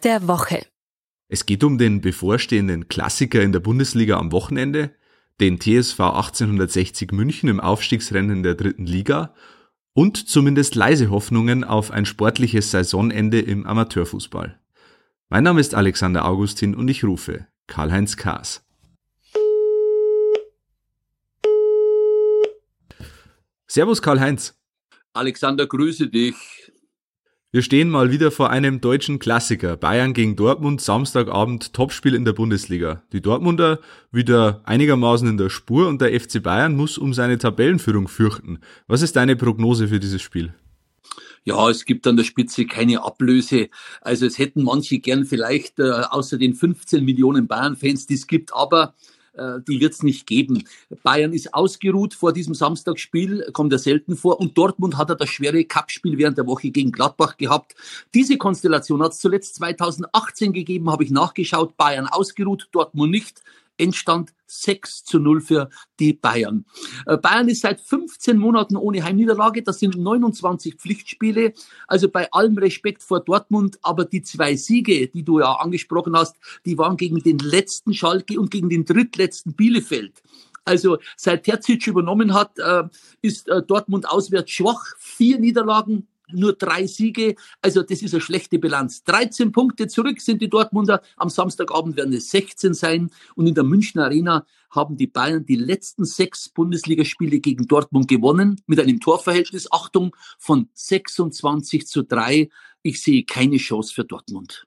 der Woche. Es geht um den bevorstehenden Klassiker in der Bundesliga am Wochenende, den TSV 1860 München im Aufstiegsrennen der dritten Liga und zumindest leise Hoffnungen auf ein sportliches Saisonende im Amateurfußball. Mein Name ist Alexander Augustin und ich rufe Karl-Heinz Kaas. Servus Karl-Heinz. Alexander, grüße dich. Wir stehen mal wieder vor einem deutschen Klassiker. Bayern gegen Dortmund, Samstagabend, Topspiel in der Bundesliga. Die Dortmunder wieder einigermaßen in der Spur und der FC Bayern muss um seine Tabellenführung fürchten. Was ist deine Prognose für dieses Spiel? Ja, es gibt an der Spitze keine Ablöse. Also es hätten manche gern vielleicht äh, außer den 15 Millionen Bayern-Fans, die es gibt, aber äh, die wird es nicht geben. Bayern ist ausgeruht vor diesem Samstagsspiel, kommt ja selten vor. Und Dortmund hat er das schwere Cup-Spiel während der Woche gegen Gladbach gehabt. Diese Konstellation hat es zuletzt 2018 gegeben, habe ich nachgeschaut. Bayern ausgeruht, Dortmund nicht. Endstand 6 zu 0 für die Bayern. Äh, Bayern ist seit 15 Monaten ohne Heimniederlage. Das sind 29 Pflichtspiele. Also bei allem Respekt vor Dortmund. Aber die zwei Siege, die du ja angesprochen hast, die waren gegen den letzten Schalke und gegen den drittletzten Bielefeld. Also seit Terzic übernommen hat, äh, ist äh, Dortmund auswärts schwach. Vier Niederlagen, nur drei Siege. Also das ist eine schlechte Bilanz. 13 Punkte zurück sind die Dortmunder. Am Samstagabend werden es 16 sein. Und in der Münchner Arena haben die Bayern die letzten sechs Bundesligaspiele gegen Dortmund gewonnen. Mit einem Torverhältnis, Achtung, von 26 zu 3. Ich sehe keine Chance für Dortmund.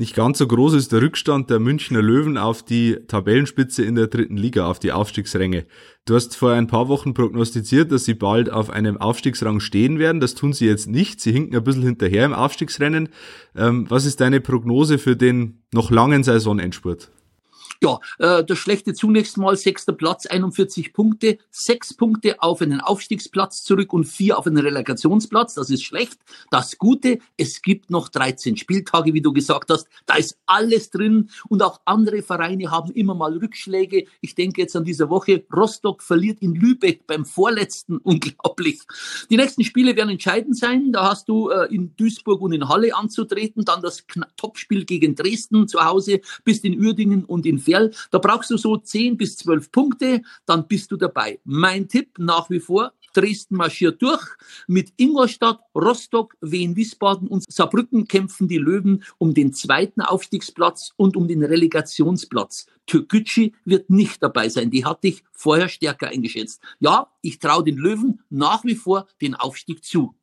Nicht ganz so groß ist der Rückstand der Münchner Löwen auf die Tabellenspitze in der dritten Liga, auf die Aufstiegsränge. Du hast vor ein paar Wochen prognostiziert, dass sie bald auf einem Aufstiegsrang stehen werden. Das tun sie jetzt nicht. Sie hinken ein bisschen hinterher im Aufstiegsrennen. Ähm, was ist deine Prognose für den noch langen Saisonendspurt? Ja, äh, das Schlechte zunächst mal, sechster Platz, 41 Punkte, sechs Punkte auf einen Aufstiegsplatz zurück und vier auf einen Relegationsplatz. Das ist schlecht. Das Gute, es gibt noch 13 Spieltage, wie du gesagt hast. Da ist alles drin und auch andere Vereine haben immer mal Rückschläge. Ich denke jetzt an dieser Woche, Rostock verliert in Lübeck beim vorletzten, unglaublich. Die nächsten Spiele werden entscheidend sein. Da hast du äh, in Duisburg und in Halle anzutreten, dann das Topspiel gegen Dresden zu Hause, bist in Uerdingen und in Ferl. Da brauchst du so 10 bis 12 Punkte, dann bist du dabei. Mein Tipp nach wie vor, Dresden marschiert durch. Mit Ingolstadt, Rostock, Wien, Wiesbaden und Saarbrücken kämpfen die Löwen um den zweiten Aufstiegsplatz und um den Relegationsplatz. Türkgücü wird nicht dabei sein. Die hatte ich vorher stärker eingeschätzt. Ja, ich traue den Löwen nach wie vor den Aufstieg zu.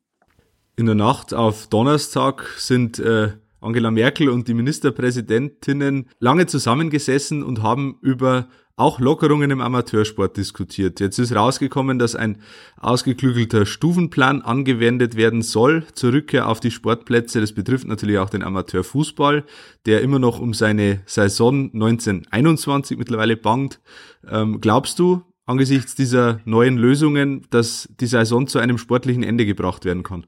In der Nacht auf Donnerstag sind äh, Angela Merkel und die Ministerpräsidentinnen lange zusammengesessen und haben über auch Lockerungen im Amateursport diskutiert. Jetzt ist rausgekommen, dass ein ausgeklügelter Stufenplan angewendet werden soll zur Rückkehr auf die Sportplätze. Das betrifft natürlich auch den Amateurfußball, der immer noch um seine Saison 1921 mittlerweile bangt. Ähm, glaubst du, angesichts dieser neuen Lösungen, dass die Saison zu einem sportlichen Ende gebracht werden kann?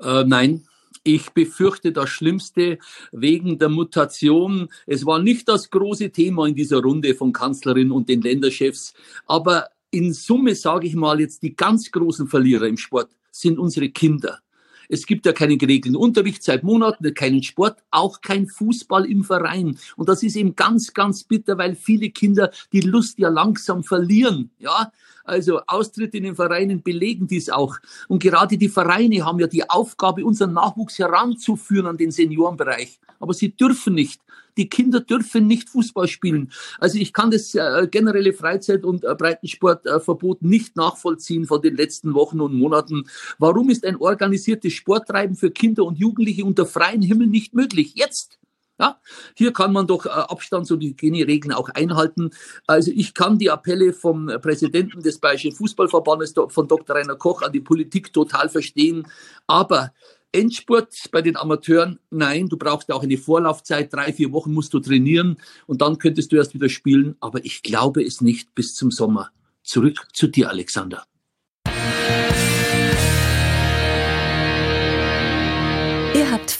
Äh, nein, ich befürchte das Schlimmste wegen der Mutation. Es war nicht das große Thema in dieser Runde von Kanzlerin und den Länderchefs. Aber in Summe sage ich mal jetzt, die ganz großen Verlierer im Sport sind unsere Kinder. Es gibt ja keinen geregelten Unterricht seit Monaten, keinen Sport, auch kein Fußball im Verein. Und das ist eben ganz, ganz bitter, weil viele Kinder die Lust ja langsam verlieren. Ja, also Austritte in den Vereinen belegen dies auch. Und gerade die Vereine haben ja die Aufgabe, unseren Nachwuchs heranzuführen an den Seniorenbereich. Aber sie dürfen nicht. Die Kinder dürfen nicht Fußball spielen. Also ich kann das äh, generelle Freizeit- und äh, Breitensportverbot nicht nachvollziehen von den letzten Wochen und Monaten. Warum ist ein organisiertes Sporttreiben für Kinder und Jugendliche unter freiem Himmel nicht möglich? Jetzt! Ja, hier kann man doch äh, Abstands- und Hygieneregeln auch einhalten. Also ich kann die Appelle vom Präsidenten des Bayerischen Fußballverbandes, von Dr. Rainer Koch, an die Politik total verstehen. Aber Endspurt bei den Amateuren, nein, du brauchst auch eine Vorlaufzeit, drei, vier Wochen musst du trainieren und dann könntest du erst wieder spielen. Aber ich glaube es nicht bis zum Sommer. Zurück zu dir, Alexander.